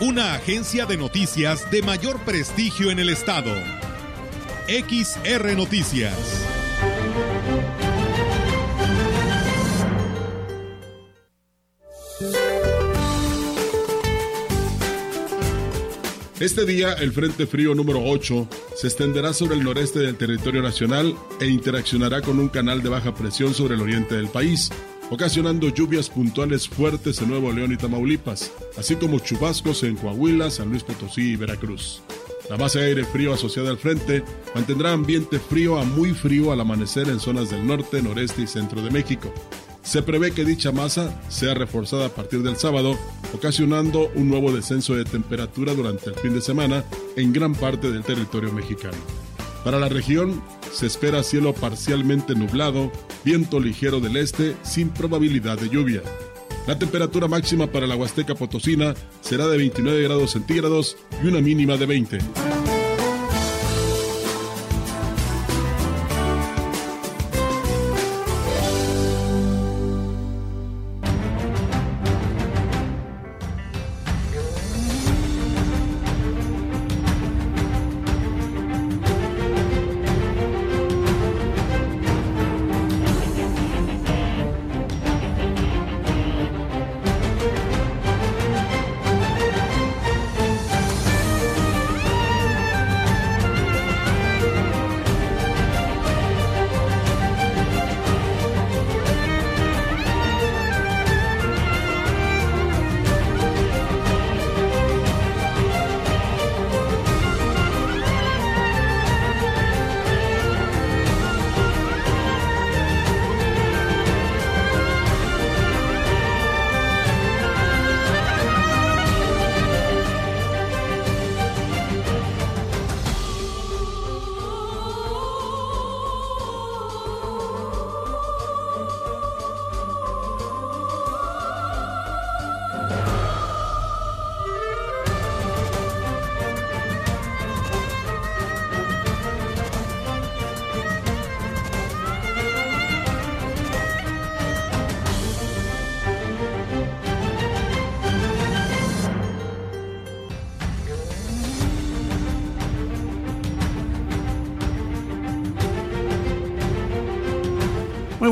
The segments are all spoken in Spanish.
una agencia de noticias de mayor prestigio en el estado. XR Noticias. Este día, el Frente Frío número 8 se extenderá sobre el noreste del territorio nacional e interaccionará con un canal de baja presión sobre el oriente del país, ocasionando lluvias puntuales fuertes en Nuevo León y Tamaulipas, así como chubascos en Coahuila, San Luis Potosí y Veracruz. La base de aire frío asociada al frente mantendrá ambiente frío a muy frío al amanecer en zonas del norte, noreste y centro de México. Se prevé que dicha masa sea reforzada a partir del sábado, ocasionando un nuevo descenso de temperatura durante el fin de semana en gran parte del territorio mexicano. Para la región se espera cielo parcialmente nublado, viento ligero del este sin probabilidad de lluvia. La temperatura máxima para la Huasteca Potosina será de 29 grados centígrados y una mínima de 20.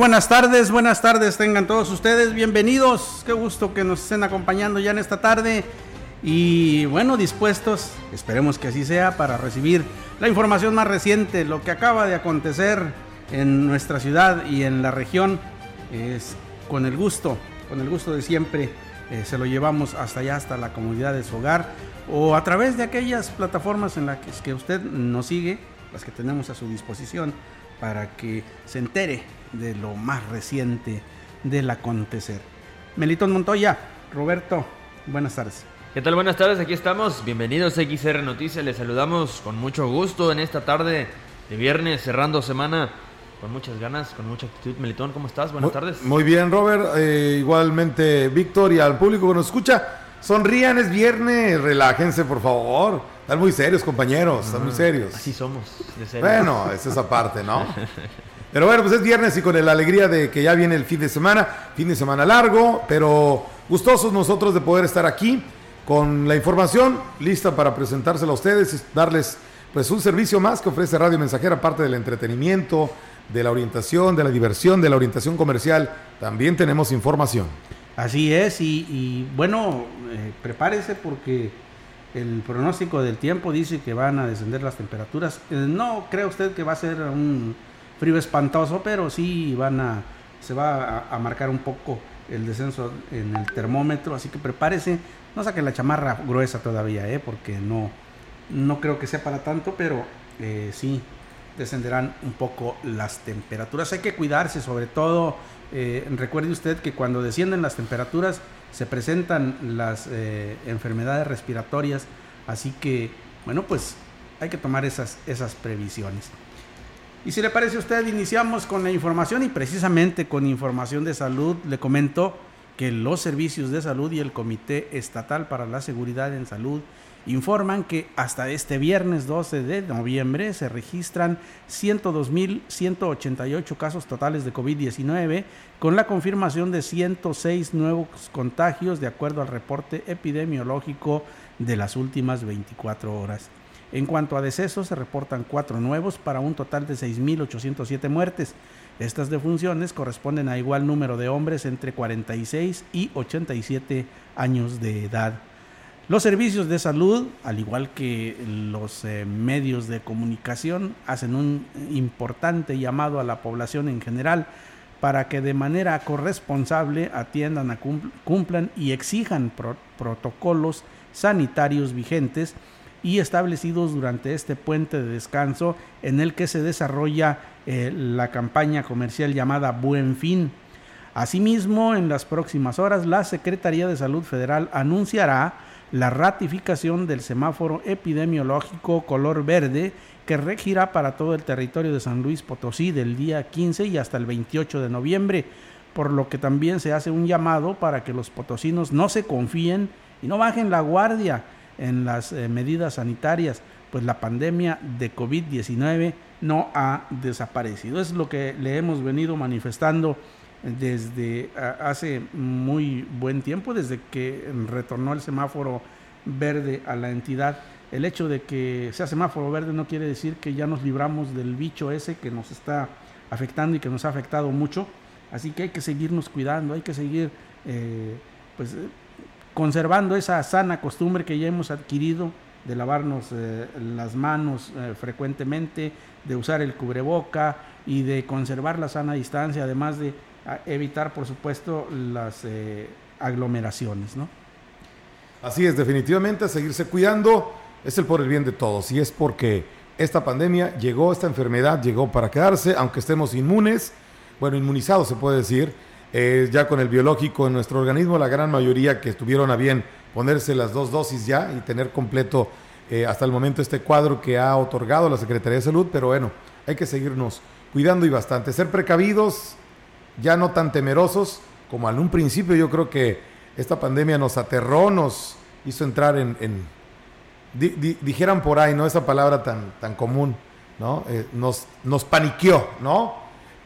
Buenas tardes, buenas tardes tengan todos ustedes, bienvenidos, qué gusto que nos estén acompañando ya en esta tarde y bueno, dispuestos, esperemos que así sea, para recibir la información más reciente, lo que acaba de acontecer en nuestra ciudad y en la región, es con el gusto, con el gusto de siempre, eh, se lo llevamos hasta allá, hasta la comunidad de su hogar o a través de aquellas plataformas en las que usted nos sigue, las que tenemos a su disposición para que se entere de lo más reciente del acontecer. Melitón Montoya, Roberto, buenas tardes. ¿Qué tal? Buenas tardes, aquí estamos. Bienvenidos a XR Noticias. Les saludamos con mucho gusto en esta tarde de viernes, cerrando semana con muchas ganas, con mucha actitud. Melitón, ¿cómo estás? Buenas tardes. Muy bien, Robert. Eh, igualmente, Víctor y al público que nos escucha. Sonrían, es viernes, relájense, por favor. Están muy serios, compañeros, están muy serios. Así somos, de Bueno, es esa parte, ¿no? Pero bueno, pues es viernes y con la alegría de que ya viene el fin de semana, fin de semana largo, pero gustosos nosotros de poder estar aquí con la información lista para presentársela a ustedes y darles pues un servicio más que ofrece Radio Mensajera, aparte del entretenimiento, de la orientación, de la diversión, de la orientación comercial, también tenemos información. Así es, y, bueno, eh, prepárese porque el pronóstico del tiempo dice que van a descender las temperaturas. Eh, no cree usted que va a ser un frío espantoso, pero sí van a, se va a, marcar un poco el descenso en el termómetro, así que prepárese, no saque la chamarra gruesa todavía, ¿eh? porque no, no creo que sea para tanto, pero eh, sí descenderán un poco las temperaturas. Hay que cuidarse, sobre todo, eh, recuerde usted que cuando descienden las temperaturas se presentan las eh, enfermedades respiratorias, así que bueno, pues hay que tomar esas, esas previsiones. Y si le parece a usted, iniciamos con la información y precisamente con información de salud le comento que los servicios de salud y el Comité Estatal para la Seguridad en Salud informan que hasta este viernes 12 de noviembre se registran 102.188 casos totales de COVID-19 con la confirmación de 106 nuevos contagios de acuerdo al reporte epidemiológico de las últimas 24 horas. En cuanto a decesos, se reportan cuatro nuevos para un total de 6.807 muertes. Estas defunciones corresponden a igual número de hombres entre 46 y 87 años de edad. Los servicios de salud, al igual que los eh, medios de comunicación, hacen un importante llamado a la población en general para que de manera corresponsable atiendan, cumplan y exijan protocolos sanitarios vigentes y establecidos durante este puente de descanso en el que se desarrolla eh, la campaña comercial llamada Buen Fin. Asimismo, en las próximas horas, la Secretaría de Salud Federal anunciará la ratificación del semáforo epidemiológico color verde que regirá para todo el territorio de San Luis Potosí del día 15 y hasta el 28 de noviembre, por lo que también se hace un llamado para que los potosinos no se confíen y no bajen la guardia en las eh, medidas sanitarias, pues la pandemia de COVID-19 no ha desaparecido. Es lo que le hemos venido manifestando desde hace muy buen tiempo, desde que retornó el semáforo verde a la entidad. El hecho de que sea semáforo verde no quiere decir que ya nos libramos del bicho ese que nos está afectando y que nos ha afectado mucho. Así que hay que seguirnos cuidando, hay que seguir eh, pues, conservando esa sana costumbre que ya hemos adquirido de lavarnos eh, las manos eh, frecuentemente, de usar el cubreboca y de conservar la sana distancia, además de ah, evitar, por supuesto, las eh, aglomeraciones, ¿no? Así es, definitivamente seguirse cuidando es el por el bien de todos y es porque esta pandemia llegó, esta enfermedad llegó para quedarse, aunque estemos inmunes, bueno, inmunizados se puede decir, eh, ya con el biológico en nuestro organismo, la gran mayoría que estuvieron a bien ponerse las dos dosis ya y tener completo eh, hasta el momento este cuadro que ha otorgado la Secretaría de Salud, pero bueno, hay que seguirnos cuidando y bastante, ser precavidos, ya no tan temerosos como en un principio yo creo que esta pandemia nos aterró, nos hizo entrar en, dijeran por ahí, ¿no? Esa palabra tan, tan común, ¿no? Eh, nos, nos paniqueó, ¿no?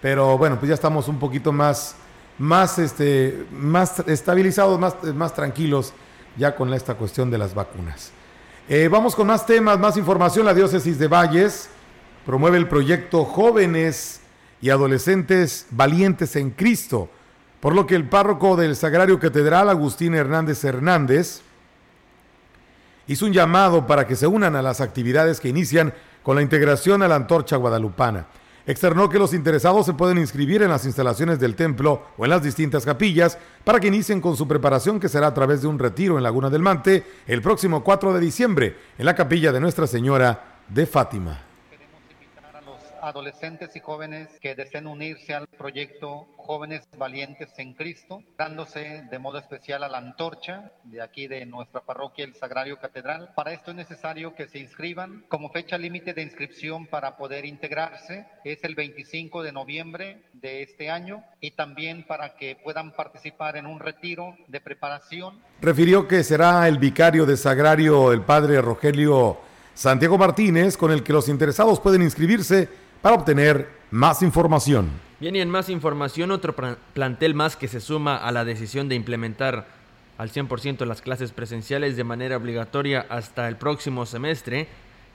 Pero bueno, pues ya estamos un poquito más más, este, más estabilizados, más, más tranquilos ya con esta cuestión de las vacunas. Eh, vamos con más temas, más información. La diócesis de Valles promueve el proyecto Jóvenes y Adolescentes Valientes en Cristo, por lo que el párroco del Sagrario Catedral, Agustín Hernández Hernández, hizo un llamado para que se unan a las actividades que inician con la integración a la antorcha guadalupana. Externó que los interesados se pueden inscribir en las instalaciones del templo o en las distintas capillas para que inicien con su preparación que será a través de un retiro en Laguna del Mante el próximo 4 de diciembre en la capilla de Nuestra Señora de Fátima adolescentes y jóvenes que deseen unirse al proyecto Jóvenes Valientes en Cristo, dándose de modo especial a la antorcha de aquí de nuestra parroquia, el Sagrario Catedral. Para esto es necesario que se inscriban. Como fecha límite de inscripción para poder integrarse es el 25 de noviembre de este año y también para que puedan participar en un retiro de preparación. Refirió que será el vicario de Sagrario, el padre Rogelio Santiago Martínez, con el que los interesados pueden inscribirse para obtener más información. Bien, y en más información, otro plantel más que se suma a la decisión de implementar al 100% las clases presenciales de manera obligatoria hasta el próximo semestre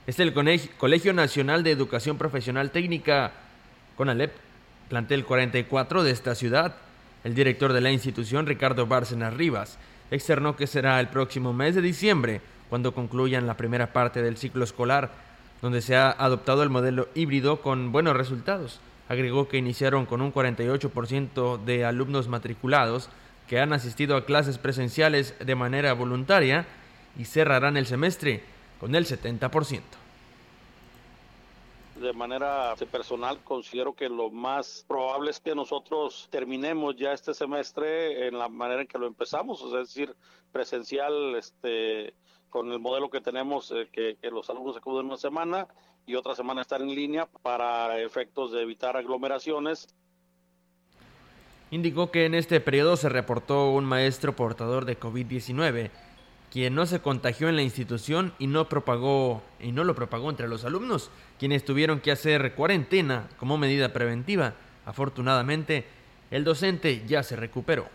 es el Colegio Nacional de Educación Profesional Técnica, CONALEP, plantel 44 de esta ciudad. El director de la institución, Ricardo Bárcenas Rivas, externó que será el próximo mes de diciembre cuando concluyan la primera parte del ciclo escolar donde se ha adoptado el modelo híbrido con buenos resultados. Agregó que iniciaron con un 48% de alumnos matriculados que han asistido a clases presenciales de manera voluntaria y cerrarán el semestre con el 70%. de manera personal considero que lo más probable es que nosotros terminemos ya este semestre en la manera en que lo empezamos, es decir, presencial, este, con el modelo que tenemos, eh, que, que, los alumnos acuden una semana y otra semana estar en línea para efectos de evitar aglomeraciones. Indicó que en este periodo se reportó un maestro portador de COVID-19 quien no se contagió en la institución y no propagó y no lo propagó entre los alumnos, quienes tuvieron que hacer cuarentena como medida preventiva. Afortunadamente, el docente ya se recuperó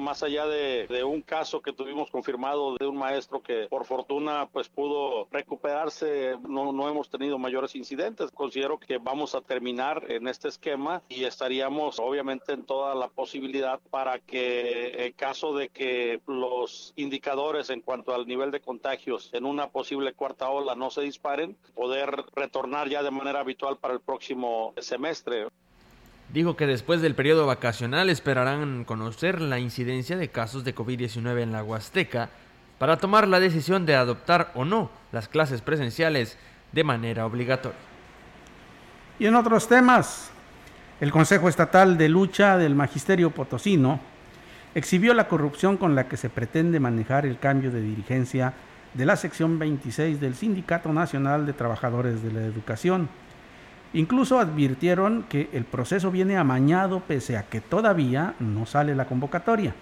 más allá de, de, un caso que tuvimos confirmado de un maestro que por fortuna pues pudo recuperarse, no, no hemos tenido mayores incidentes. Considero que vamos a terminar en este esquema y estaríamos obviamente en toda la posibilidad para que en caso de que los indicadores en cuanto al nivel de contagios en una posible cuarta ola no se disparen, poder retornar ya de manera habitual para el próximo semestre. Dijo que después del periodo vacacional esperarán conocer la incidencia de casos de COVID-19 en la Huasteca para tomar la decisión de adoptar o no las clases presenciales de manera obligatoria. Y en otros temas, el Consejo Estatal de Lucha del Magisterio Potosino exhibió la corrupción con la que se pretende manejar el cambio de dirigencia de la sección 26 del Sindicato Nacional de Trabajadores de la Educación Incluso advirtieron que el proceso viene amañado pese a que todavía no sale la convocatoria.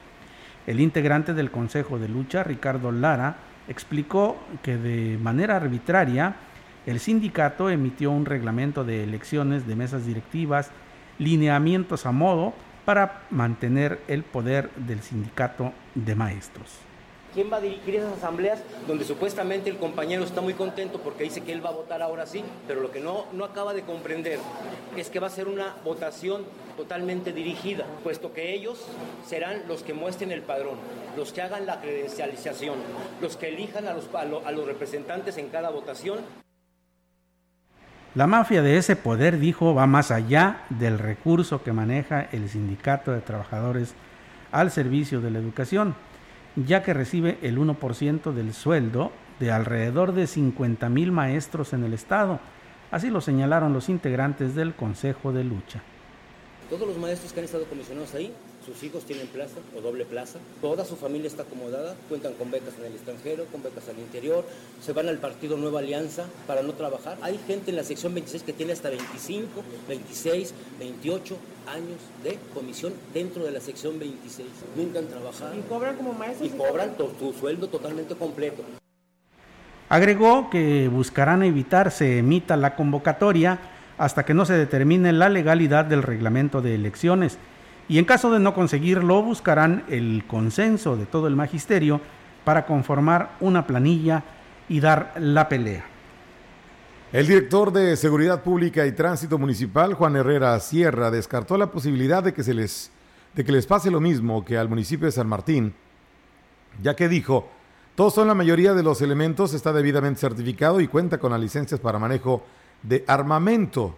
El integrante del Consejo de Lucha, Ricardo Lara, explicó que de manera arbitraria el sindicato emitió un reglamento de elecciones de mesas directivas, lineamientos a modo para mantener el poder del sindicato de maestros. ¿Quién va a dirigir esas asambleas donde supuestamente el compañero está muy contento porque dice que él va a votar ahora sí, pero lo que no, no acaba de comprender es que va a ser una votación totalmente dirigida, puesto que ellos serán los que muestren el padrón, los que hagan la credencialización, los que elijan a los, a los representantes en cada votación. La mafia de ese poder, dijo, va más allá del recurso que maneja el sindicato de trabajadores al servicio de la educación ya que recibe el 1% del sueldo de alrededor de 50 mil maestros en el Estado. Así lo señalaron los integrantes del Consejo de Lucha. Todos los maestros que han estado comisionados ahí sus hijos tienen plaza o doble plaza, toda su familia está acomodada, cuentan con becas en el extranjero, con becas al interior, se van al partido Nueva Alianza para no trabajar. Hay gente en la sección 26 que tiene hasta 25, 26, 28 años de comisión dentro de la sección 26. Nunca han trabajado. ¿Y cobran como maestros? Y cobran tu sueldo totalmente completo. Agregó que buscarán evitar se emita la convocatoria hasta que no se determine la legalidad del reglamento de elecciones y en caso de no conseguirlo buscarán el consenso de todo el magisterio para conformar una planilla y dar la pelea. El director de Seguridad Pública y Tránsito Municipal, Juan Herrera Sierra, descartó la posibilidad de que, se les, de que les pase lo mismo que al municipio de San Martín, ya que dijo, todos son la mayoría de los elementos, está debidamente certificado y cuenta con las licencias para manejo de armamento.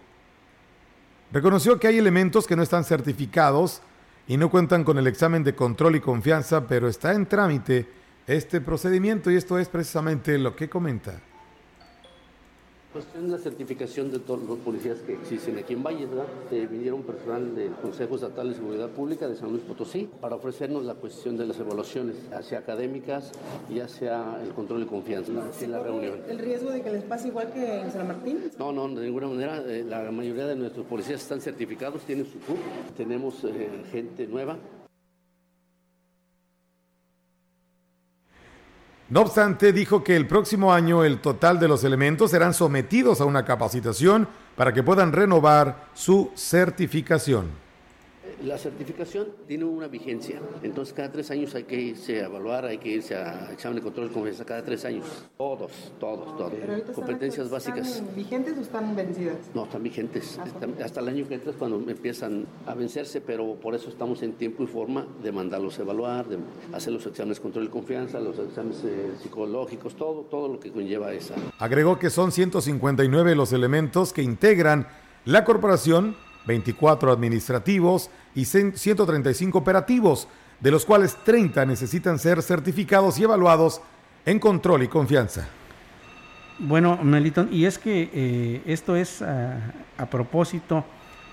Reconoció que hay elementos que no están certificados y no cuentan con el examen de control y confianza, pero está en trámite este procedimiento y esto es precisamente lo que comenta. Pues es la certificación de todos los policías que existen aquí en Valles, ¿verdad? Eh, vinieron personal del Consejo Estatal de Seguridad Pública de San Luis Potosí para ofrecernos la cuestión de las evaluaciones, ya académicas, ya sea el control de confianza en la reunión. ¿El riesgo de que les pase igual que en San Martín? No, no, de ninguna manera. Eh, la mayoría de nuestros policías están certificados, tienen su CUP, tenemos eh, gente nueva No obstante, dijo que el próximo año el total de los elementos serán sometidos a una capacitación para que puedan renovar su certificación. La certificación tiene una vigencia, entonces cada tres años hay que irse a evaluar, hay que irse a examen de control de confianza cada tres años. Todos, todos, todos. Competencias básicas. ¿Están vigentes o están vencidas? No, están vigentes. hasta el año que entra es cuando empiezan a vencerse, pero por eso estamos en tiempo y forma de mandarlos a evaluar, de hacer los exámenes de control de confianza, los exámenes eh, psicológicos, todo, todo lo que conlleva esa. Agregó que son 159 los elementos que integran la corporación 24 administrativos y 135 operativos, de los cuales 30 necesitan ser certificados y evaluados en control y confianza. Bueno, Melitón, y es que eh, esto es a, propósito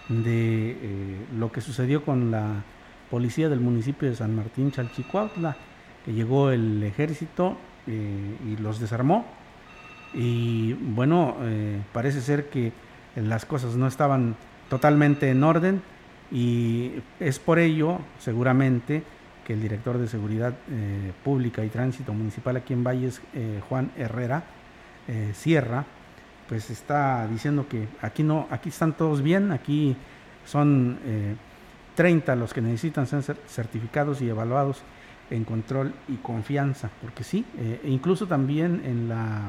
de eh, lo que sucedió con la policía del municipio de San Martín Chalchicuautla, que llegó el ejército eh, y los desarmó. Y bueno, parece ser que las cosas no estaban totalmente en orden y es por ello, seguramente, que el director de Seguridad eh, Pública y Tránsito Municipal aquí en Valles, eh, Juan Herrera eh, Sierra, pues está diciendo que aquí no, aquí están todos bien, aquí son eh, 30 los que necesitan ser cer- certificados y evaluados en control y confianza, porque sí, e incluso también en la,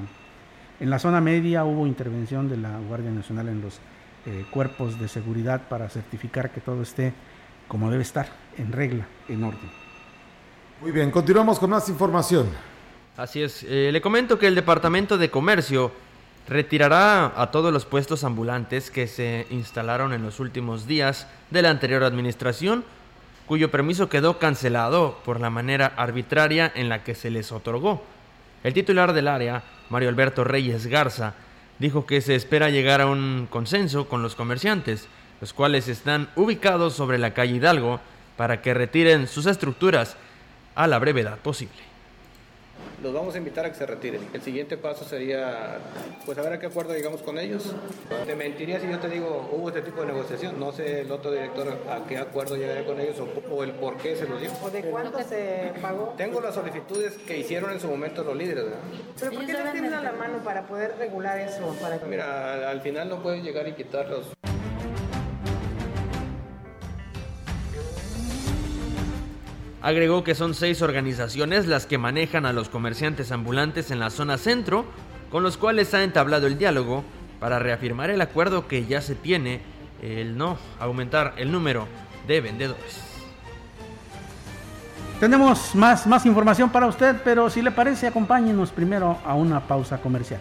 en la zona media hubo intervención de la Guardia Nacional en los eh, cuerpos de seguridad para certificar que todo esté como debe estar, en regla, en orden. Muy bien, continuamos con más información. Así es, eh, le comento que el Departamento de Comercio retirará a todos los puestos ambulantes que se instalaron en los últimos días de la anterior administración, cuyo permiso quedó cancelado por la manera arbitraria en la que se les otorgó. El titular del área, Mario Alberto Reyes Garza, dijo que se espera llegar a un consenso con los comerciantes, los cuales están ubicados sobre la calle Hidalgo, para que retiren sus estructuras a la brevedad posible. Los vamos a invitar a que se retiren. El siguiente paso sería, pues a ver a qué acuerdo llegamos con ellos. Te mentiría si yo te digo, hubo este tipo de negociación. No sé el otro director a qué acuerdo llegaré con ellos o, o el por qué se los dio. ¿O de cuánto se pagó? Tengo las solicitudes que hicieron en su momento los líderes, ¿verdad? ¿Pero por qué no tienen a la mano para poder regular eso? Para... Mira, al, al final no puedes llegar y quitarlos. Agregó que son seis organizaciones las que manejan a los comerciantes ambulantes en la zona centro, con los cuales ha entablado el diálogo para reafirmar el acuerdo que ya se tiene, el no aumentar el número de vendedores. Tenemos más, más información para usted, pero si le parece, acompáñenos primero a una pausa comercial.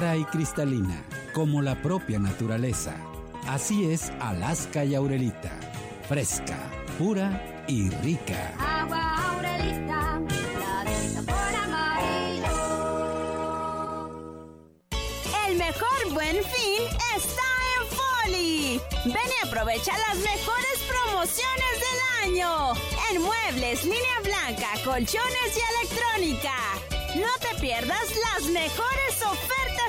Y cristalina, como la propia naturaleza. Así es Alaska y Aurelita. Fresca, pura y rica. Agua Aurelita, la de sabor amarillo. El mejor buen fin está en Foli. Ven y aprovecha las mejores promociones del año. En muebles, línea blanca, colchones y electrónica. No te pierdas las mejores ofertas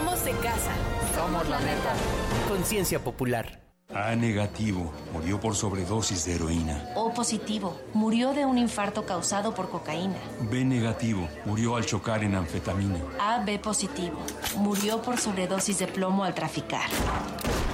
Somos de casa. Somos la neta. Conciencia popular. A negativo, murió por sobredosis de heroína. O positivo, murió de un infarto causado por cocaína. B negativo, murió al chocar en anfetamina. A B positivo, murió por sobredosis de plomo al traficar.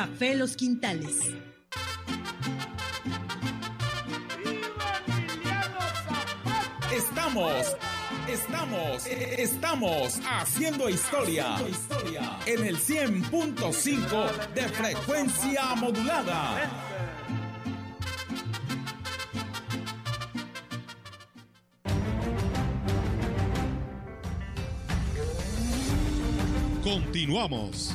Café Los Quintales. Estamos, estamos, estamos haciendo historia en el 100.5 de frecuencia modulada. Continuamos.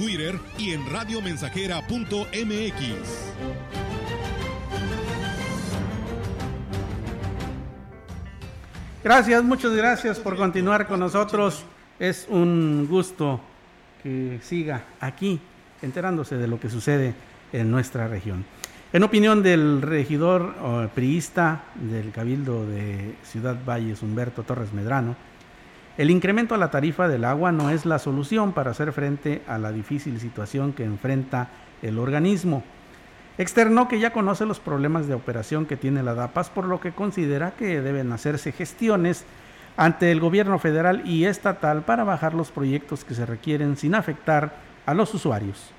Twitter y en radiomensajera.mx. Gracias, muchas gracias por continuar con nosotros. Es un gusto que siga aquí enterándose de lo que sucede en nuestra región. En opinión del regidor eh, priista del Cabildo de Ciudad Valles, Humberto Torres Medrano, el incremento a la tarifa del agua no es la solución para hacer frente a la difícil situación que enfrenta el organismo. Externó que ya conoce los problemas de operación que tiene la DAPAS, por lo que considera que deben hacerse gestiones ante el gobierno federal y estatal para bajar los proyectos que se requieren sin afectar a los usuarios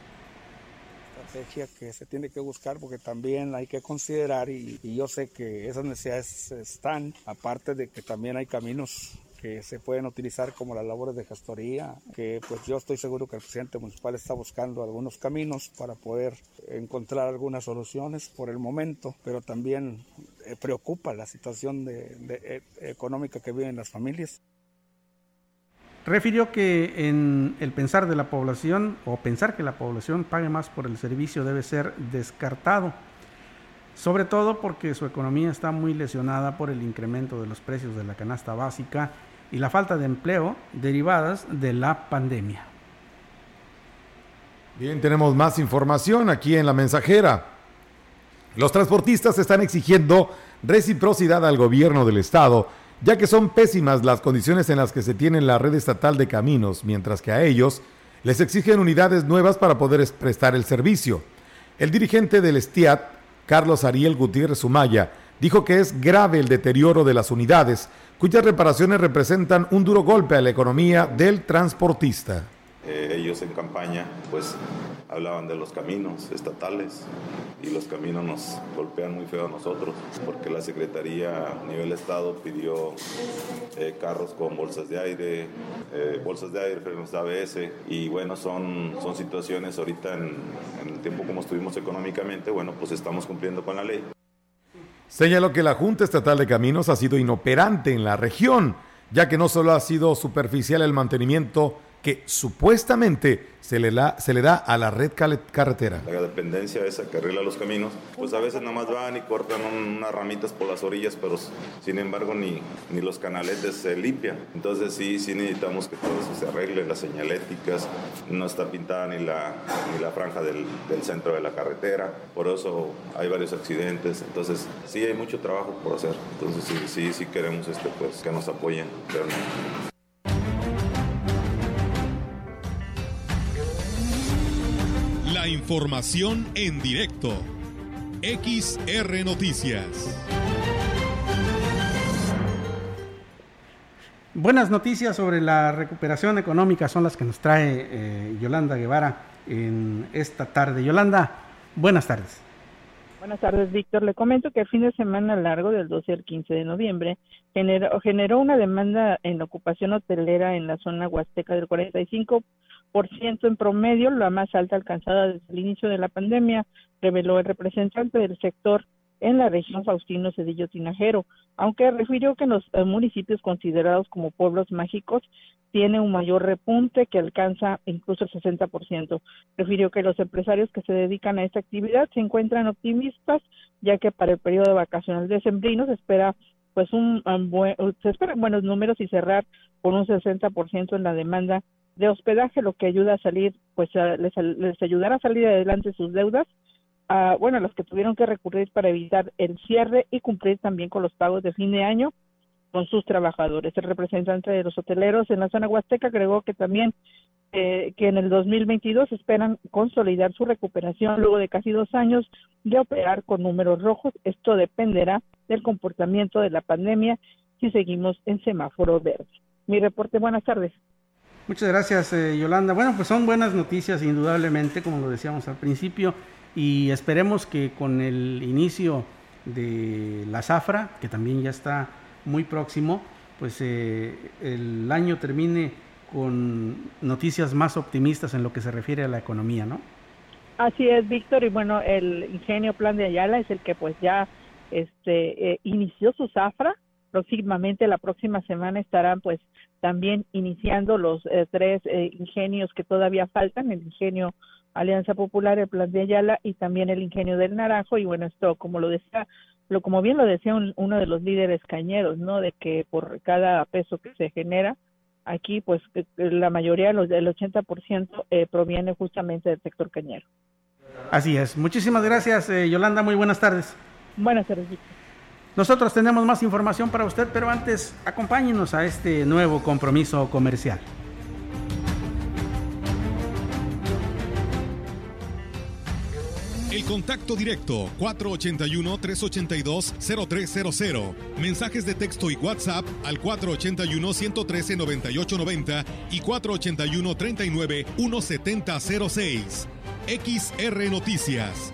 estrategia que se tiene que buscar porque también hay que considerar y, y, yo sé que esas necesidades están, aparte de que también hay caminos que se pueden utilizar como las labores de gestoría, que pues yo estoy seguro que el presidente municipal está buscando algunos caminos para poder encontrar algunas soluciones por el momento, pero también eh, preocupa la situación de, eh, económica que viven las familias. Refirió que en el pensar de la población o pensar que la población pague más por el servicio debe ser descartado, sobre todo porque su economía está muy lesionada por el incremento de los precios de la canasta básica y la falta de empleo derivadas de la pandemia. Bien, tenemos más información aquí en la mensajera. Los transportistas están exigiendo reciprocidad al gobierno del estado, ya que son pésimas las condiciones en las que se tiene la red estatal de caminos, mientras que a ellos les exigen unidades nuevas para poder prestar el servicio. El dirigente del STIAT, Carlos Ariel Gutiérrez Sumaya, dijo que es grave el deterioro de las unidades, cuyas reparaciones representan un duro golpe a la economía del transportista. Eh, ellos en campaña pues hablaban de los caminos estatales y los caminos nos golpean muy feo a nosotros porque la Secretaría a nivel Estado pidió eh, carros con bolsas de aire, eh, bolsas de aire, frenos de ABS y bueno, son, son situaciones ahorita en, en el tiempo como estuvimos económicamente, bueno, pues estamos cumpliendo con la ley. Señaló que la Junta Estatal de Caminos ha sido inoperante en la región, ya que no solo ha sido superficial el mantenimiento que supuestamente se le, da, se le da a la red carretera. La dependencia esa que arregla los caminos, pues a veces nada más van y cortan unas ramitas por las orillas, pero sin embargo ni, ni los canaletes se limpian. Entonces sí, sí necesitamos que todo eso se arregle, las señaléticas, no está pintada ni la, ni la franja del, del centro de la carretera, por eso hay varios accidentes. Entonces sí hay mucho trabajo por hacer. Entonces sí, sí, sí queremos este, pues, que nos apoyen. La información en directo. XR Noticias. Buenas noticias sobre la recuperación económica son las que nos trae eh, Yolanda Guevara en esta tarde. Yolanda, buenas tardes. Buenas tardes, Víctor. Le comento que el fin de semana largo del 12 al 15 de noviembre generó, generó una demanda en ocupación hotelera en la zona huasteca del 45% en promedio, la más alta alcanzada desde el inicio de la pandemia, reveló el representante del sector en la región Faustino Cedillo Tinajero, aunque refirió que en los eh, municipios considerados como pueblos mágicos tiene un mayor repunte que alcanza incluso el 60%. Refirió que los empresarios que se dedican a esta actividad se encuentran optimistas, ya que para el periodo vacacional decembrino se espera pues un, buen, se esperan buenos números y cerrar con un 60% en la demanda de hospedaje, lo que ayuda a salir, pues les, les ayudará a salir adelante sus deudas a, bueno, los que tuvieron que recurrir para evitar el cierre y cumplir también con los pagos de fin de año con sus trabajadores. El representante de los hoteleros en la zona huasteca agregó que también eh, que en el 2022 esperan consolidar su recuperación luego de casi dos años de operar con números rojos. Esto dependerá del comportamiento de la pandemia si seguimos en semáforo verde. Mi reporte, buenas tardes. Muchas gracias, eh, Yolanda. Bueno, pues son buenas noticias, indudablemente, como lo decíamos al principio y esperemos que con el inicio de la zafra, que también ya está muy próximo, pues eh, el año termine con noticias más optimistas en lo que se refiere a la economía, ¿no? Así es, Víctor, y bueno, el ingenio Plan de Ayala es el que pues ya este eh, inició su zafra, próximamente la próxima semana estarán pues también iniciando los eh, tres ingenios que todavía faltan, el ingenio Alianza Popular, el Plan de Ayala y también el Ingenio del Naranjo. Y bueno, esto, como lo decía, lo, como bien lo decía uno de los líderes cañeros, ¿no? De que por cada peso que se genera, aquí, pues la mayoría, los del 80%, eh, proviene justamente del sector cañero. Así es. Muchísimas gracias, eh, Yolanda. Muy buenas tardes. Buenas tardes. Nosotros tenemos más información para usted, pero antes acompáñenos a este nuevo compromiso comercial. El contacto directo 481-382-0300. Mensajes de texto y WhatsApp al 481-113-9890 y 481-39-1706. XR Noticias.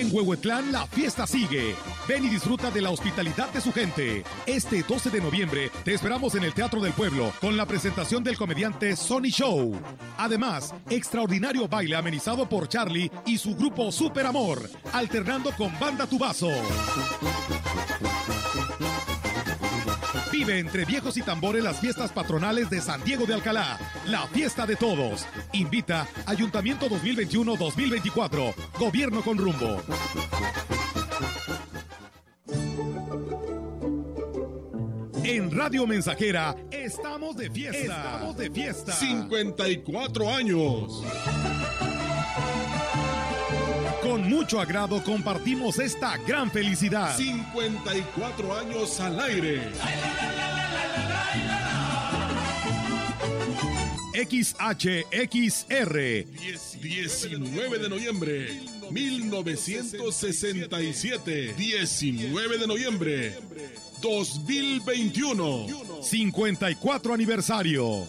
En Huehuetlán la fiesta sigue. Ven y disfruta de la hospitalidad de su gente. Este 12 de noviembre te esperamos en el Teatro del Pueblo con la presentación del comediante Sony Show. Además, extraordinario baile amenizado por Charlie y su grupo Super Amor, alternando con Banda Tubazo. Vive entre viejos y tambores las fiestas patronales de San Diego de Alcalá, la fiesta de todos. Invita Ayuntamiento 2021-2024, Gobierno con rumbo. En Radio Mensajera estamos de fiesta. Estamos de fiesta. 54 años. Con mucho agrado compartimos esta gran felicidad. 54 años al aire. XHXR. 19 de noviembre 1967. 19 de noviembre 2021. 54 aniversario.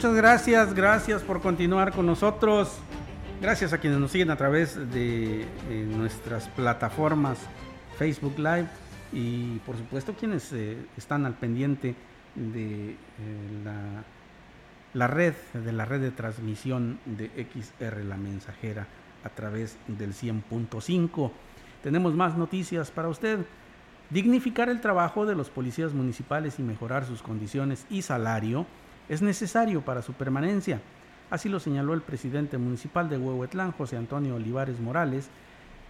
Muchas gracias, gracias por continuar con nosotros. Gracias a quienes nos siguen a través de nuestras plataformas Facebook Live y por supuesto quienes eh, están al pendiente de eh, la, la red, de la red de transmisión de XR La Mensajera a través del 100.5. Tenemos más noticias para usted. Dignificar el trabajo de los policías municipales y mejorar sus condiciones y salario es necesario para su permanencia. Así lo señaló el presidente municipal de Huehuetlán, José Antonio Olivares Morales,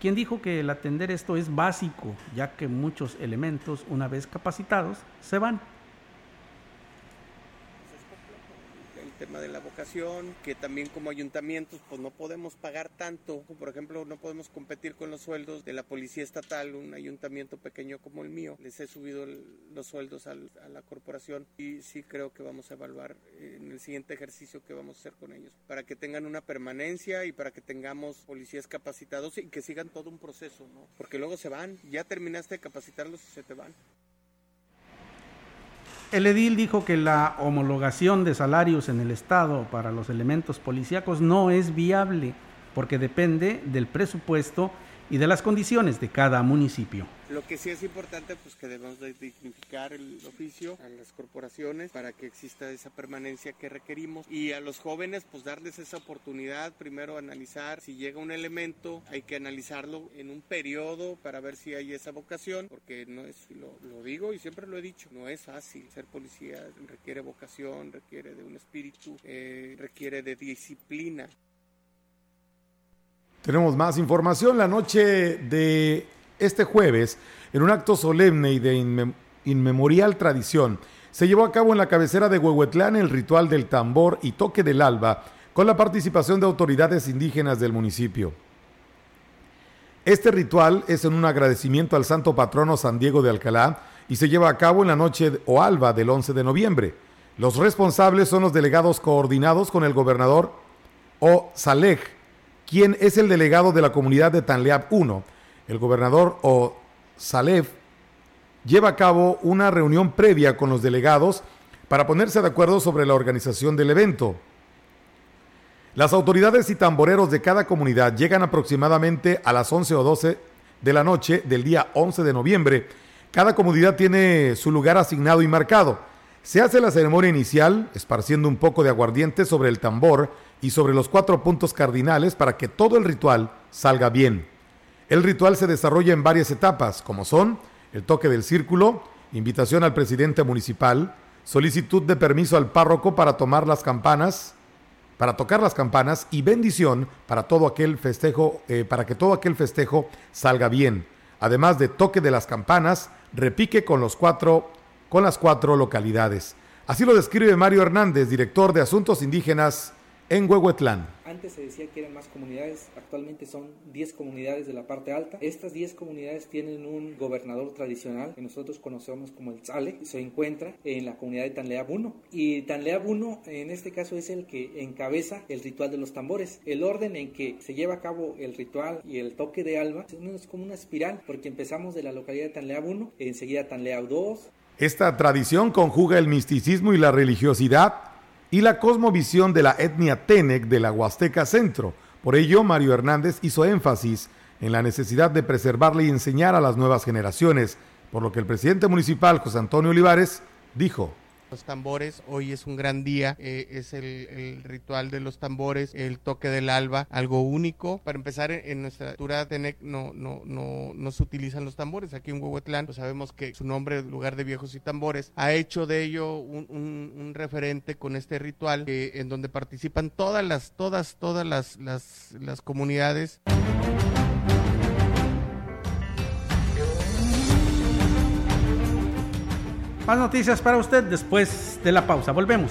quien dijo que el atender esto es básico, ya que muchos elementos, una vez capacitados, se van. el tema de la vocación, que también como ayuntamientos pues no podemos pagar tanto, por ejemplo no podemos competir con los sueldos de la policía estatal, un ayuntamiento pequeño como el mío, les he subido el- los sueldos a la corporación y sí creo que vamos a evaluar en el siguiente ejercicio que vamos a hacer con ellos, para que tengan una permanencia y para que tengamos policías capacitados y que sigan todo un proceso, ¿no? Porque luego se van, ya terminaste de capacitarlos y se te van. El edil dijo que la homologación de salarios en el Estado para los elementos policíacos no es viable porque depende del presupuesto y de las condiciones de cada municipio. Lo que sí es importante, pues que debemos de dignificar el oficio a las corporaciones para que exista esa permanencia que requerimos. Y a los jóvenes, pues darles esa oportunidad, primero analizar si llega un elemento, hay que analizarlo en un periodo para ver si hay esa vocación, porque no es, lo, digo y siempre lo he dicho, no es fácil. Ser policía, requiere vocación, requiere de un espíritu, eh, requiere de disciplina. Tenemos más información. La noche de este jueves, en un acto solemne y de inmem- inmemorial tradición. Se llevó a cabo en la cabecera de Huehuetlán el ritual del tambor y toque del alba, con la participación de autoridades indígenas del municipio. Este ritual es en un agradecimiento al santo patrono San Diego de Alcalá y se lleva a cabo en la noche o alba del 11 de noviembre. Los responsables son los delegados coordinados con el gobernador O Salej, quien es el delegado de la comunidad de Tanleab 1. El gobernador O Salef lleva a cabo una reunión previa con los delegados para ponerse de acuerdo sobre la organización del evento. Las autoridades y tamboreros de cada comunidad llegan aproximadamente a las 11 o 12 de la noche del día 11 de noviembre. Cada comunidad tiene su lugar asignado y marcado. Se hace la ceremonia inicial, esparciendo un poco de aguardiente sobre el tambor y sobre los cuatro puntos cardinales para que todo el ritual salga bien. El ritual se desarrolla en varias etapas, como son el toque del círculo, invitación al presidente municipal, solicitud de permiso al párroco para tomar las campanas, para tocar las campanas y bendición para todo aquel festejo, eh, para que todo aquel festejo salga bien. Además de toque de las campanas, repique con los cuatro, con las cuatro localidades. Así lo describe Mario Hernández, director de Asuntos Indígenas en Huehuetlán. Antes se decía que eran más comunidades, actualmente son 10 comunidades de la parte alta. Estas 10 comunidades tienen un gobernador tradicional que nosotros conocemos como el Tzale, se encuentra en la comunidad de Tanleab 1. Y Tanleab 1 en este caso es el que encabeza el ritual de los tambores. El orden en que se lleva a cabo el ritual y el toque de alba es como una espiral, porque empezamos de la localidad de Tanleab 1, enseguida Tanleab 2, Esta tradición conjuga el misticismo y la religiosidad y la cosmovisión de la etnia Tenec de la Huasteca Centro. Por ello, Mario Hernández hizo énfasis en la necesidad de preservarle y enseñar a las nuevas generaciones, por lo que el presidente municipal, José Antonio Olivares, dijo. Los tambores, hoy es un gran día, eh, es el, ritual de los tambores, el toque del alba, algo único. Para empezar, en nuestra cultura Tenec no, no, no, no se utilizan los tambores. Aquí en Huehuetlán, pues sabemos que su nombre, lugar de viejos y tambores, ha hecho de ello un, un, un referente con este ritual eh, en donde participan todas las, todas, todas las, las, las comunidades. Más noticias para usted después de la pausa. Volvemos.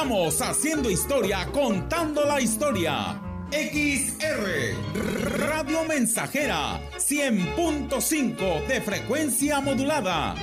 Estamos haciendo historia, contando la historia. XR Radio Mensajera 100.5 de frecuencia modulada.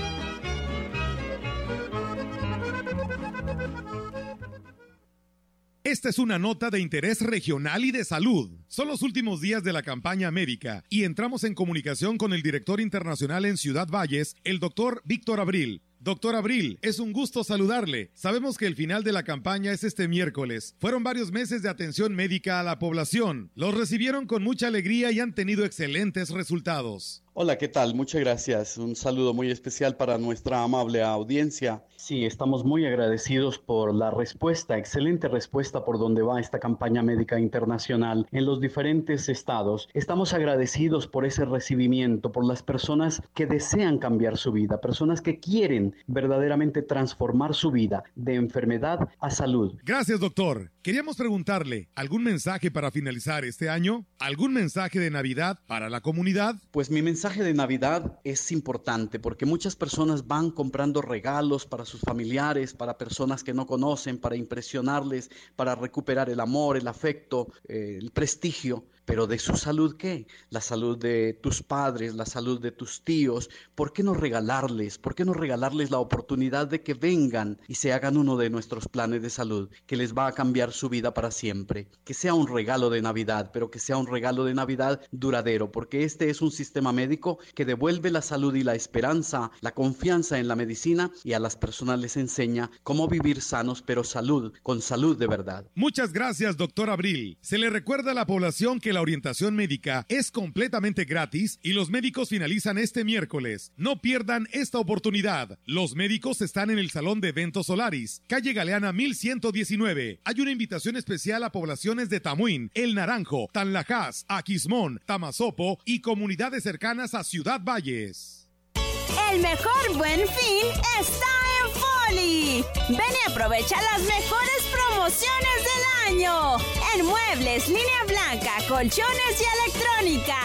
Esta es una nota de interés regional y de salud. Son los últimos días de la campaña médica y entramos en comunicación con el director internacional en Ciudad Valles, el doctor Víctor Abril. Doctor Abril, es un gusto saludarle. Sabemos que el final de la campaña es este miércoles. Fueron varios meses de atención médica a la población. Los recibieron con mucha alegría y han tenido excelentes resultados. Hola, ¿qué tal? Muchas gracias. Un saludo muy especial para nuestra amable audiencia. Sí, estamos muy agradecidos por la respuesta, excelente respuesta por donde va esta campaña médica internacional en los diferentes estados. Estamos agradecidos por ese recibimiento, por las personas que desean cambiar su vida, personas que quieren verdaderamente transformar su vida de enfermedad a salud. Gracias, doctor. Queríamos preguntarle, ¿algún mensaje para finalizar este año? ¿Algún mensaje de Navidad para la comunidad? Pues mi mensaje de Navidad es importante porque muchas personas van comprando regalos para sus familiares, para personas que no conocen, para impresionarles, para recuperar el amor, el afecto, eh, el prestigio. Pero de su salud, ¿qué? La salud de tus padres, la salud de tus tíos. ¿Por qué no regalarles? ¿Por qué no regalarles la oportunidad de que vengan y se hagan uno de nuestros planes de salud que les va a cambiar su vida para siempre? Que sea un regalo de Navidad, pero que sea un regalo de Navidad duradero, porque este es un sistema médico que devuelve la salud y la esperanza, la confianza en la medicina y a las personas les enseña cómo vivir sanos, pero salud, con salud de verdad. Muchas gracias, doctor Abril. Se le recuerda a la población que la orientación médica es completamente gratis y los médicos finalizan este miércoles. No pierdan esta oportunidad. Los médicos están en el Salón de Eventos Solaris, calle Galeana 1119. Hay una invitación especial a poblaciones de Tamuín, El Naranjo, Tanlajas, Aquismón, Tamazopo y comunidades cercanas a Ciudad Valles. El mejor buen fin está Ven y aprovecha las mejores promociones del año. En muebles, línea blanca, colchones y electrónica.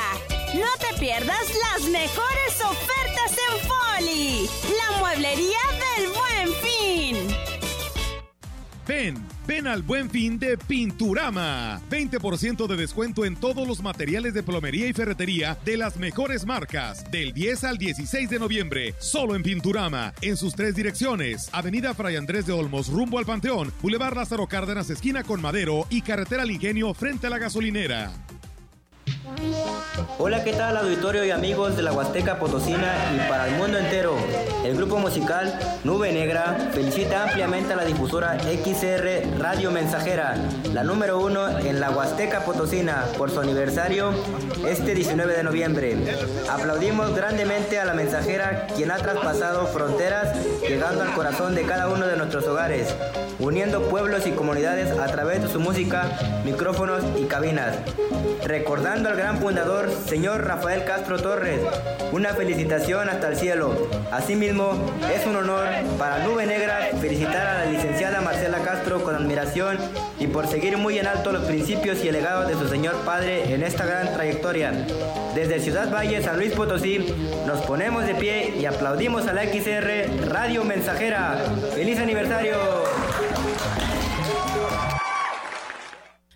No te pierdas las mejores ofertas en Foli. La mueblería del buen fin. Ven, ven al buen fin de Pinturama. 20% de descuento en todos los materiales de plomería y ferretería de las mejores marcas. Del 10 al 16 de noviembre, solo en Pinturama, en sus tres direcciones. Avenida Fray Andrés de Olmos, rumbo al Panteón. Boulevard Lázaro Cárdenas, esquina con Madero. Y Carretera al Ingenio, frente a la gasolinera. Hola, ¿qué tal auditorio y amigos de la Huasteca Potosina y para el mundo entero? El grupo musical Nube Negra felicita ampliamente a la difusora XR Radio Mensajera, la número uno en la Huasteca Potosina, por su aniversario este 19 de noviembre. Aplaudimos grandemente a la mensajera quien ha traspasado fronteras, llegando al corazón de cada uno de nuestros hogares, uniendo pueblos y comunidades a través de su música, micrófonos y cabinas. Recordando gran fundador, señor Rafael Castro Torres, una felicitación hasta el cielo. Asimismo, es un honor para Nube Negra felicitar a la licenciada Marcela Castro con admiración y por seguir muy en alto los principios y el legado de su señor padre en esta gran trayectoria. Desde Ciudad Valle, San Luis Potosí, nos ponemos de pie y aplaudimos a la XR Radio Mensajera. ¡Feliz aniversario!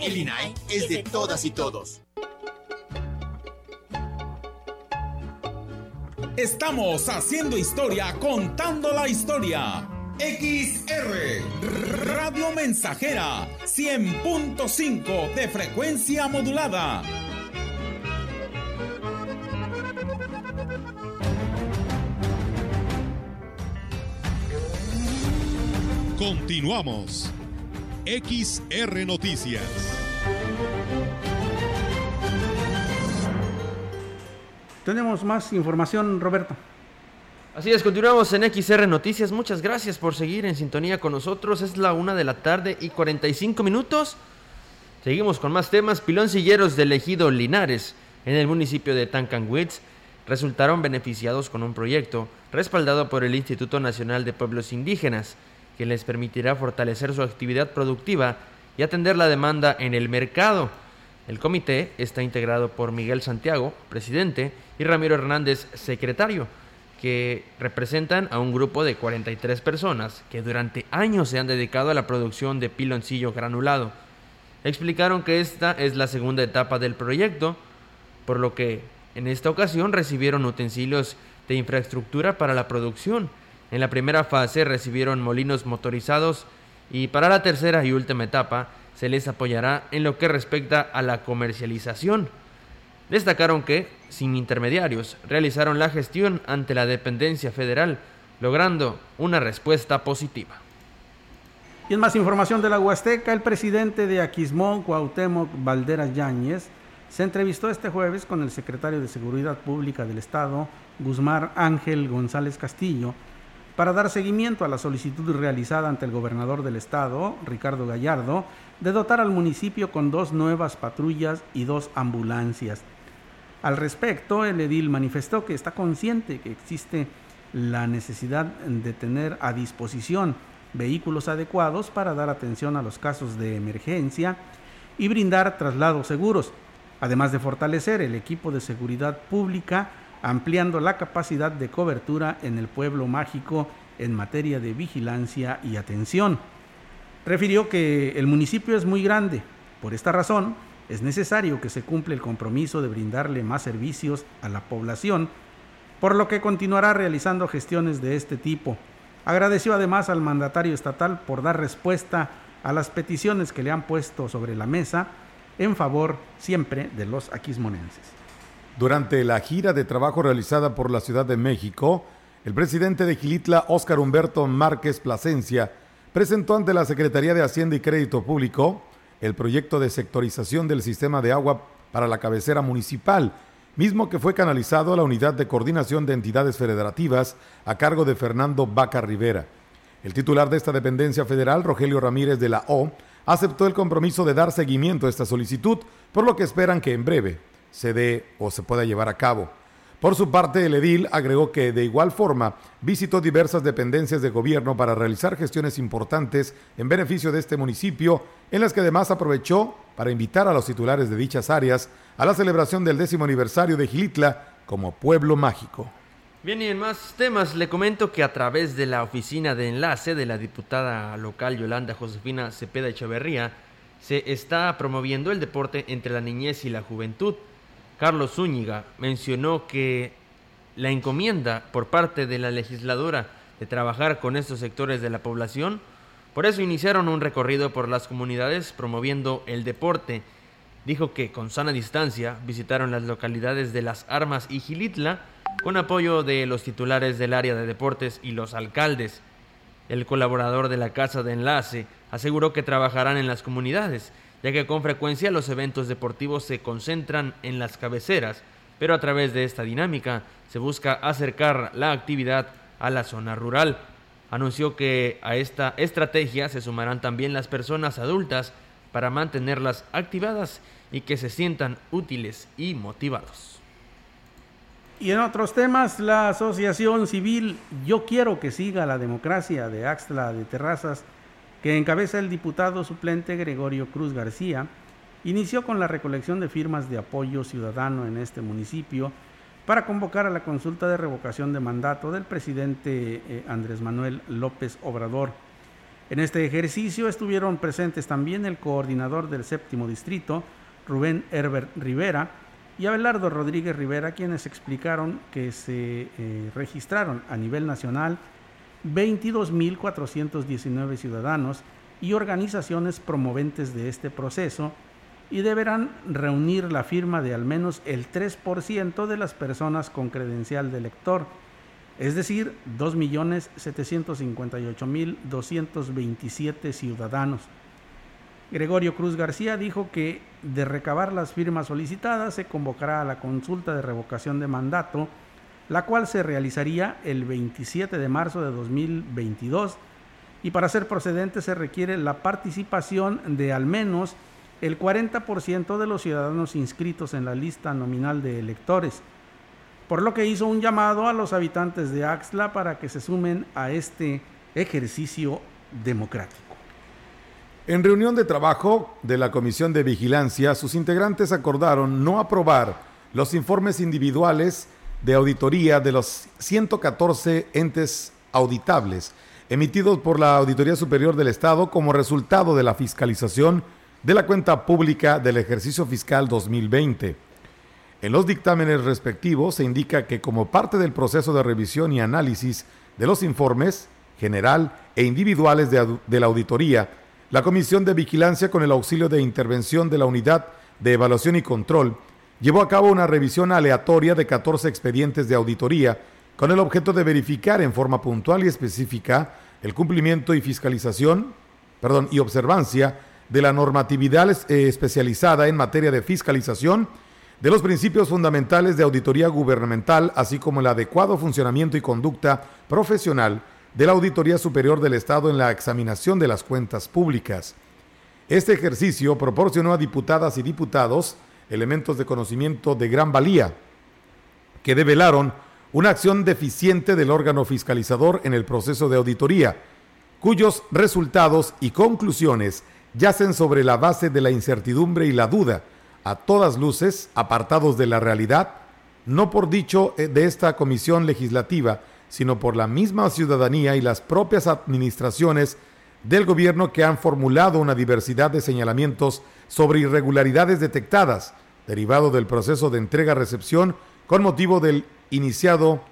El INAI es de todas y todos. Estamos haciendo historia, contando la historia. XR Radio Mensajera 100.5 de frecuencia modulada. Continuamos. XR Noticias. Tenemos más información, Roberto. Así es, continuamos en XR Noticias. Muchas gracias por seguir en sintonía con nosotros. Es la una de la tarde y 45 minutos. Seguimos con más temas. Piloncilleros del ejido Linares, en el municipio de Tancanwitz, resultaron beneficiados con un proyecto respaldado por el Instituto Nacional de Pueblos Indígenas que les permitirá fortalecer su actividad productiva y atender la demanda en el mercado. El comité está integrado por Miguel Santiago, presidente, y Ramiro Hernández, secretario, que representan a un grupo de 43 personas que durante años se han dedicado a la producción de piloncillo granulado. Explicaron que esta es la segunda etapa del proyecto, por lo que en esta ocasión recibieron utensilios de infraestructura para la producción, en la primera fase recibieron molinos motorizados y para la tercera y última etapa se les apoyará en lo que respecta a la comercialización. Destacaron que, sin intermediarios, realizaron la gestión ante la dependencia federal, logrando una respuesta positiva. Y en más información de la Huasteca, el presidente de Aquismón, Cuauhtémoc Valderas Yáñez, se entrevistó este jueves con el secretario de Seguridad Pública del Estado, Guzmán Ángel González Castillo, para dar seguimiento a la solicitud realizada ante el gobernador del estado, Ricardo Gallardo, de dotar al municipio con dos nuevas patrullas y dos ambulancias. Al respecto, el edil manifestó que está consciente que existe la necesidad de tener a disposición vehículos adecuados para dar atención a los casos de emergencia y brindar traslados seguros, además de fortalecer el equipo de seguridad pública ampliando la capacidad de cobertura en el pueblo mágico en materia de vigilancia y atención. Refirió que el municipio es muy grande, por esta razón es necesario que se cumpla el compromiso de brindarle más servicios a la población, por lo que continuará realizando gestiones de este tipo. Agradeció además al mandatario estatal por dar respuesta a las peticiones que le han puesto sobre la mesa en favor siempre de los aquismonenses. Durante la gira de trabajo realizada por la Ciudad de México, el presidente de Gilitla, Óscar Humberto Márquez Plasencia, presentó ante la Secretaría de Hacienda y Crédito Público el proyecto de sectorización del sistema de agua para la cabecera municipal, mismo que fue canalizado a la Unidad de Coordinación de Entidades Federativas a cargo de Fernando Vaca Rivera. El titular de esta dependencia federal, Rogelio Ramírez de la O, aceptó el compromiso de dar seguimiento a esta solicitud, por lo que esperan que en breve se dé o se pueda llevar a cabo. Por su parte, el edil agregó que de igual forma visitó diversas dependencias de gobierno para realizar gestiones importantes en beneficio de este municipio, en las que además aprovechó para invitar a los titulares de dichas áreas a la celebración del décimo aniversario de Gilitla como pueblo mágico. Bien, y en más temas le comento que a través de la oficina de enlace de la diputada local Yolanda Josefina Cepeda Echeverría se está promoviendo el deporte entre la niñez y la juventud. Carlos Zúñiga mencionó que la encomienda por parte de la legisladora de trabajar con estos sectores de la población, por eso iniciaron un recorrido por las comunidades promoviendo el deporte. Dijo que con sana distancia visitaron las localidades de Las Armas y Gilitla, con apoyo de los titulares del área de deportes y los alcaldes. El colaborador de la Casa de Enlace aseguró que trabajarán en las comunidades, ya que con frecuencia los eventos deportivos se concentran en las cabeceras, pero a través de esta dinámica se busca acercar la actividad a la zona rural. Anunció que a esta estrategia se sumarán también las personas adultas para mantenerlas activadas y que se sientan útiles y motivados. Y en otros temas, la Asociación Civil Yo Quiero que siga la democracia de Axtla de Terrazas, que encabeza el diputado suplente Gregorio Cruz García, inició con la recolección de firmas de apoyo ciudadano en este municipio para convocar a la consulta de revocación de mandato del presidente eh, Andrés Manuel López Obrador. En este ejercicio estuvieron presentes también el coordinador del séptimo distrito, Rubén Herbert Rivera, y Abelardo Rodríguez Rivera, quienes explicaron que se eh, registraron a nivel nacional 22.419 ciudadanos y organizaciones promoventes de este proceso y deberán reunir la firma de al menos el 3% de las personas con credencial de elector, es decir, 2.758.227 ciudadanos. Gregorio Cruz García dijo que de recabar las firmas solicitadas se convocará a la consulta de revocación de mandato, la cual se realizaría el 27 de marzo de 2022 y para ser procedente se requiere la participación de al menos el 40% de los ciudadanos inscritos en la lista nominal de electores, por lo que hizo un llamado a los habitantes de Axla para que se sumen a este ejercicio democrático. En reunión de trabajo de la Comisión de Vigilancia, sus integrantes acordaron no aprobar los informes individuales de auditoría de los 114 entes auditables emitidos por la Auditoría Superior del Estado como resultado de la fiscalización de la cuenta pública del ejercicio fiscal 2020. En los dictámenes respectivos se indica que como parte del proceso de revisión y análisis de los informes general e individuales de, la auditoría, la Comisión de Vigilancia, con el auxilio de intervención de la Unidad de Evaluación y Control, llevó a cabo una revisión aleatoria de 14 expedientes de auditoría con el objeto de verificar en forma puntual y específica el cumplimiento y fiscalización, perdón, y observancia de la normatividad eh, especializada en materia de fiscalización de los principios fundamentales de auditoría gubernamental, así como el adecuado funcionamiento y conducta profesional de la Auditoría Superior del Estado en la examinación de las cuentas públicas. Este ejercicio proporcionó a diputadas y diputados elementos de conocimiento de gran valía que develaron una acción deficiente del órgano fiscalizador en el proceso de auditoría, cuyos resultados y conclusiones yacen sobre la base de la incertidumbre y la duda, a todas luces apartados de la realidad, no por dicho eh, de esta comisión legislativa, sino por la misma ciudadanía y las propias administraciones del gobierno que han formulado una diversidad de señalamientos sobre irregularidades detectadas, derivado del proceso de entrega-recepción con motivo del iniciado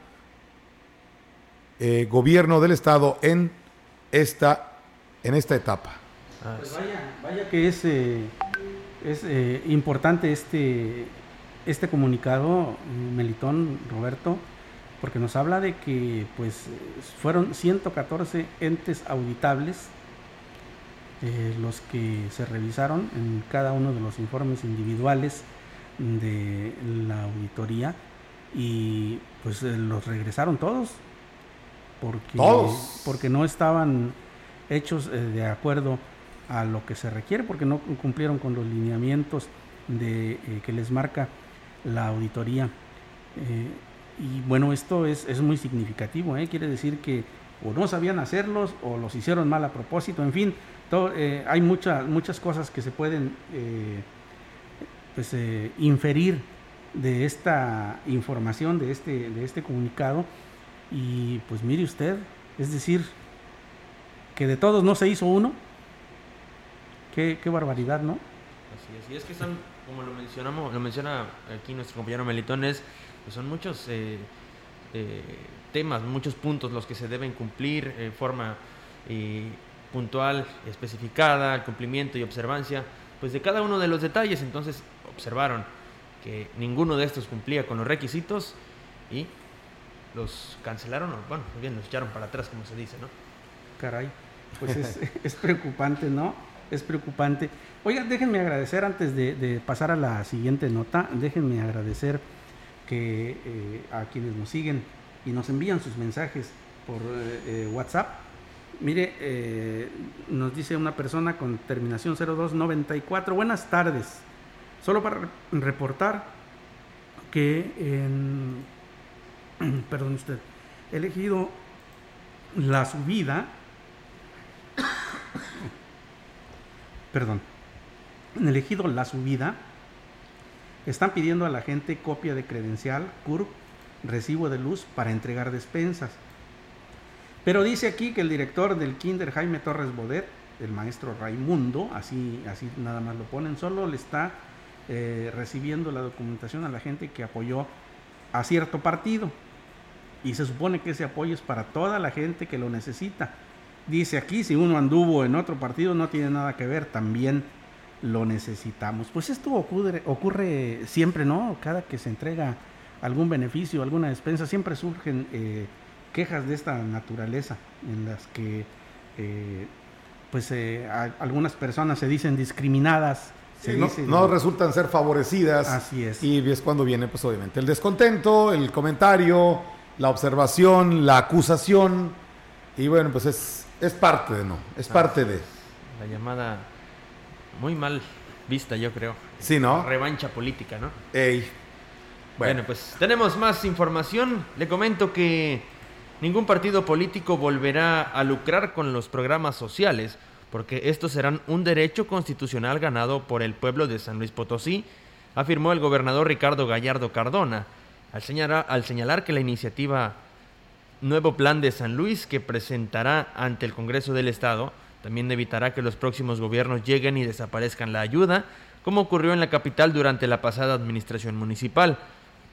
eh, gobierno del Estado en esta, en esta etapa. Pues vaya, que es, eh, es eh, importante este, este comunicado, Melitón, Roberto, porque nos habla de que pues fueron 114 entes auditables eh, los que se revisaron en cada uno de los informes individuales de la auditoría y pues eh, los regresaron todos porque, porque no estaban hechos eh, de acuerdo a lo que se requiere porque no cumplieron con los lineamientos de, que les marca la auditoría y bueno, esto es, es muy significativo, ¿eh? quiere decir que o no sabían hacerlos o los hicieron mal a propósito, en fin, eh, hay muchas muchas cosas que se pueden eh, pues, inferir de esta información, de este, de este comunicado. Y pues mire usted, es decir, que de todos no se hizo uno. Qué, barbaridad, ¿no? Así es, y es que son, como lo mencionamos, lo menciona aquí nuestro compañero Melitones, pues son muchos eh, eh, temas, muchos puntos los que se deben cumplir en forma eh, puntual, especificada, el cumplimiento y observancia, pues de cada uno de los detalles. Entonces observaron que ninguno de estos cumplía con los requisitos y los cancelaron, o bueno, bien, los echaron para atrás, como se dice, ¿no? Caray, pues es, es preocupante, ¿no? Es preocupante. Oiga, déjenme agradecer antes de, de, pasar a la siguiente nota, déjenme agradecer que eh, a quienes nos siguen y nos envían sus mensajes por eh, eh WhatsApp. Mire, eh, nos dice una persona con terminación 0294, buenas tardes. Solo para reportar que en, perdón usted, he elegido la subida, perdón, he elegido la subida, están pidiendo a la gente copia de credencial, CURP, recibo de luz para entregar despensas. Pero dice aquí que el director del Kinder Jaime Torres Bodet, el maestro Raimundo, así, así nada más lo ponen, solo le está eh, recibiendo la documentación a la gente que apoyó a cierto partido. Y se supone que ese apoyo es para toda la gente que lo necesita. Dice aquí, si uno anduvo en otro partido no tiene nada que ver, también lo necesitamos. Pues esto ocurre, ocurre siempre, ¿no? Cada que se entrega algún beneficio, alguna despensa, siempre surgen eh, quejas de esta naturaleza en las que eh, pues eh, algunas personas se dicen discriminadas no, resultan ser favorecidas. Así es. Y es cuando viene, pues obviamente, el descontento, el comentario, la observación, la acusación. Y bueno, pues es, es parte de no, es parte de. La llamada muy mal vista, yo creo. Sí, ¿no? Revancha política, ¿no? Ey. Bueno. bueno, pues tenemos más información. Le comento que ningún partido político volverá a lucrar con los programas sociales porque estos serán un derecho constitucional ganado por el pueblo de San Luis Potosí, afirmó el gobernador Ricardo Gallardo Cardona, al señalar, al señalar que la iniciativa Nuevo Plan de San Luis que presentará ante el Congreso del Estado también evitará que los próximos gobiernos lleguen y desaparezcan la ayuda, como ocurrió en la capital durante la pasada administración municipal.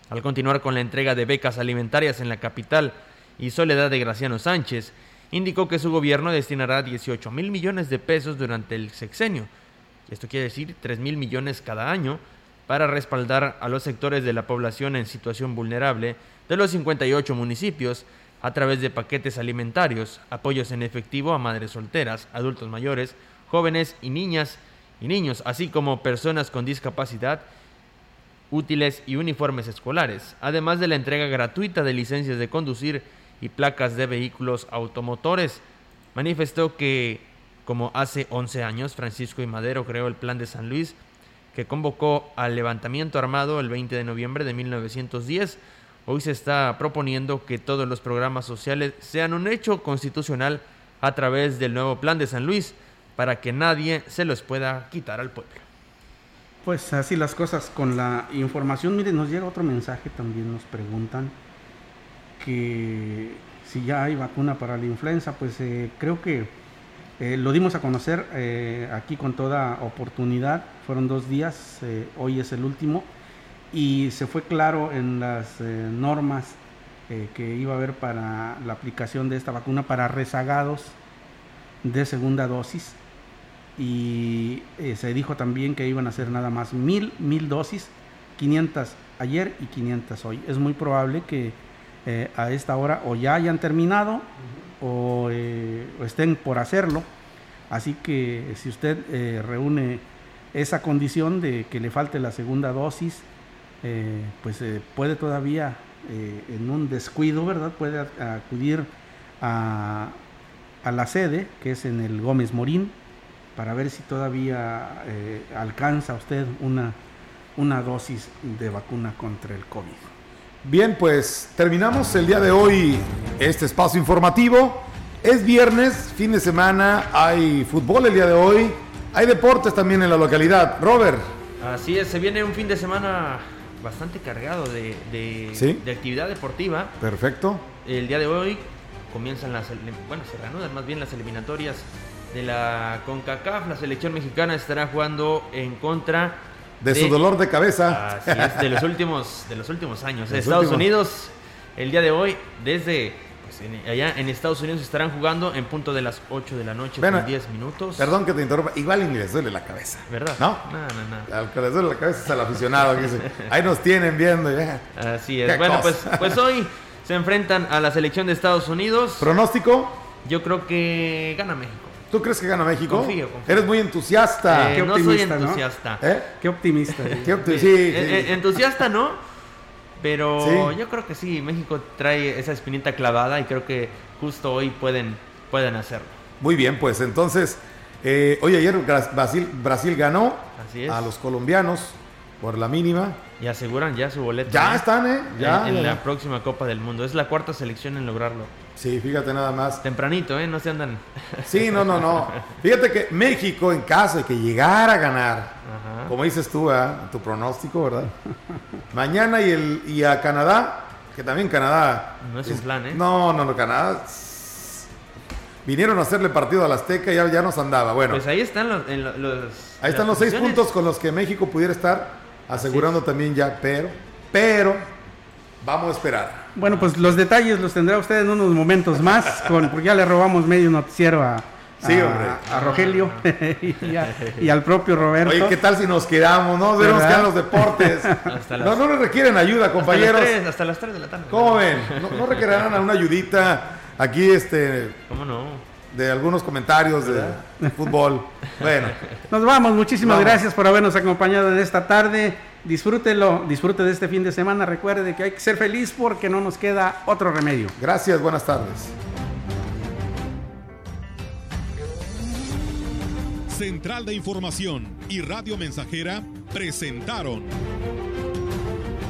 Al continuar con la entrega de becas alimentarias en la capital y Soledad de Graciano Sánchez, indicó que su gobierno destinará 18 mil millones de pesos durante el sexenio. Esto quiere decir 3 mil millones cada año para respaldar a los sectores de la población en situación vulnerable de los 58 municipios a través de paquetes alimentarios, apoyos en efectivo a madres solteras, adultos mayores, jóvenes y niñas y niños, así como personas con discapacidad, útiles y uniformes escolares, además de la entrega gratuita de licencias de conducir y placas de vehículos automotores. Manifestó que, como hace 11 años, Francisco y Madero creó el Plan de San Luis, que convocó al levantamiento armado el 20 de noviembre de 1910. Hoy se está proponiendo que todos los programas sociales sean un hecho constitucional a través del nuevo Plan de San Luis, para que nadie se los pueda quitar al pueblo. Pues así las cosas con la información. Miren, nos llega otro mensaje también, nos preguntan que si ya hay vacuna para la influenza, pues eh, creo que eh, lo dimos a conocer eh, aquí con toda oportunidad. Fueron dos días, hoy es el último, y se fue claro en las normas que iba a haber para la aplicación de esta vacuna para rezagados de segunda dosis. Y se dijo también que iban a ser nada más mil, mil dosis, 500 ayer y 500 hoy. Es muy probable que eh, a esta hora o ya hayan terminado eh, o, estén por hacerlo. Así que si usted eh, reúne esa condición de que le falte la segunda dosis, pues puede todavía en un descuido, ¿verdad? Puede acudir a, a, la sede, que es en el Gómez Morín, para ver si todavía alcanza usted una, una dosis de vacuna contra el COVID. Bien, pues terminamos el día de hoy este espacio informativo. Es viernes, fin de semana, hay fútbol el día de hoy, hay deportes también en la localidad. Robert. Así es, se viene un fin de semana bastante cargado de, de, Sí. de actividad deportiva. Perfecto. El día de hoy comienzan las, bueno, se reanudan más bien las eliminatorias de la CONCACAF. La selección mexicana estará jugando en contra De su dolor de cabeza. Así es, de los últimos, de los últimos años. Los Estados últimos. Unidos, el día de hoy, desde pues, en- allá en Estados Unidos estarán jugando en punto de las 8 de la noche Bueno, con 10 minutos. Perdón que te interrumpa. Igual ni les duele la cabeza. ¿Verdad? ¿No? No, no, no. Al que les duele la cabeza es al aficionado. que dice, Ahí nos tienen viendo. ya". Así es. Bueno, pues, pues hoy se enfrentan a la selección de Estados Unidos. ¿Pronóstico? Yo creo que gana México. ¿Tú crees que gana México? Confío, confío. Eres muy entusiasta. Eh, no soy entusiasta. ¿Eh? Qué optimista. Qué opti- Sí, sí, eh, sí. eh, entusiasta no, pero Sí. yo creo que sí, México trae esa espinita clavada y creo que justo hoy pueden, pueden hacerlo. Muy bien, pues entonces, eh, oye, ayer Brasil, Brasil ganó Así es. a los colombianos por la mínima. Y aseguran ya su boleto. Ya ¿eh? están, ¿eh? Ya, en en ya, la ya. próxima Copa del Mundo. Es la cuarta selección en lograrlo. Sí, fíjate nada más. Tempranito, ¿eh? No se andan. Sí, no, no, no. Fíjate que México, en caso de que llegara a ganar, Ajá. como dices tú, ¿verdad? tu pronóstico, ¿verdad? Mañana y, el, y a Canadá, que también Canadá. No es un plan, ¿eh? No, no, no, Canadá. Vinieron a hacerle partido al Azteca y ya, ya nos andaba. Bueno, Pues ahí están los. en lo- los- ahí están los seis puntos con los que México pudiera estar asegurando también ya, pero, pero, vamos a esperar. Bueno, pues los detalles los tendrá usted en unos momentos más, con, porque ya le robamos medio noticiero a, a- Sí, hombre. a Rogelio y, a- y al propio Roberto. Oye, ¿qué tal si nos quedamos? No debemos ¿Verdad? quedar los deportes. Hasta las- No, no nos requieren ayuda, Hasta las compañeros. Hasta las 3 de la tarde. ¿Cómo ven? ¿No, no requerirán una ayudita aquí este ¿Cómo no? De algunos comentarios de, de fútbol? Bueno, Nos vamos, muchísimas Vamos. gracias por habernos acompañado en esta tarde. Disfrútelo, disfrute de este fin de semana. Recuerde que hay que ser feliz porque no nos queda otro remedio. gracias, buenas tardes. Central de Información y Radio Mensajera presentaron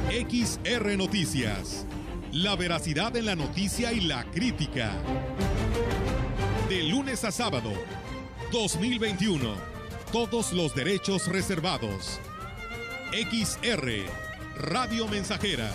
XR Noticias. La veracidad en la noticia y la crítica. De lunes a sábado, 2021. Todos los derechos reservados. XR, Radio Mensajera.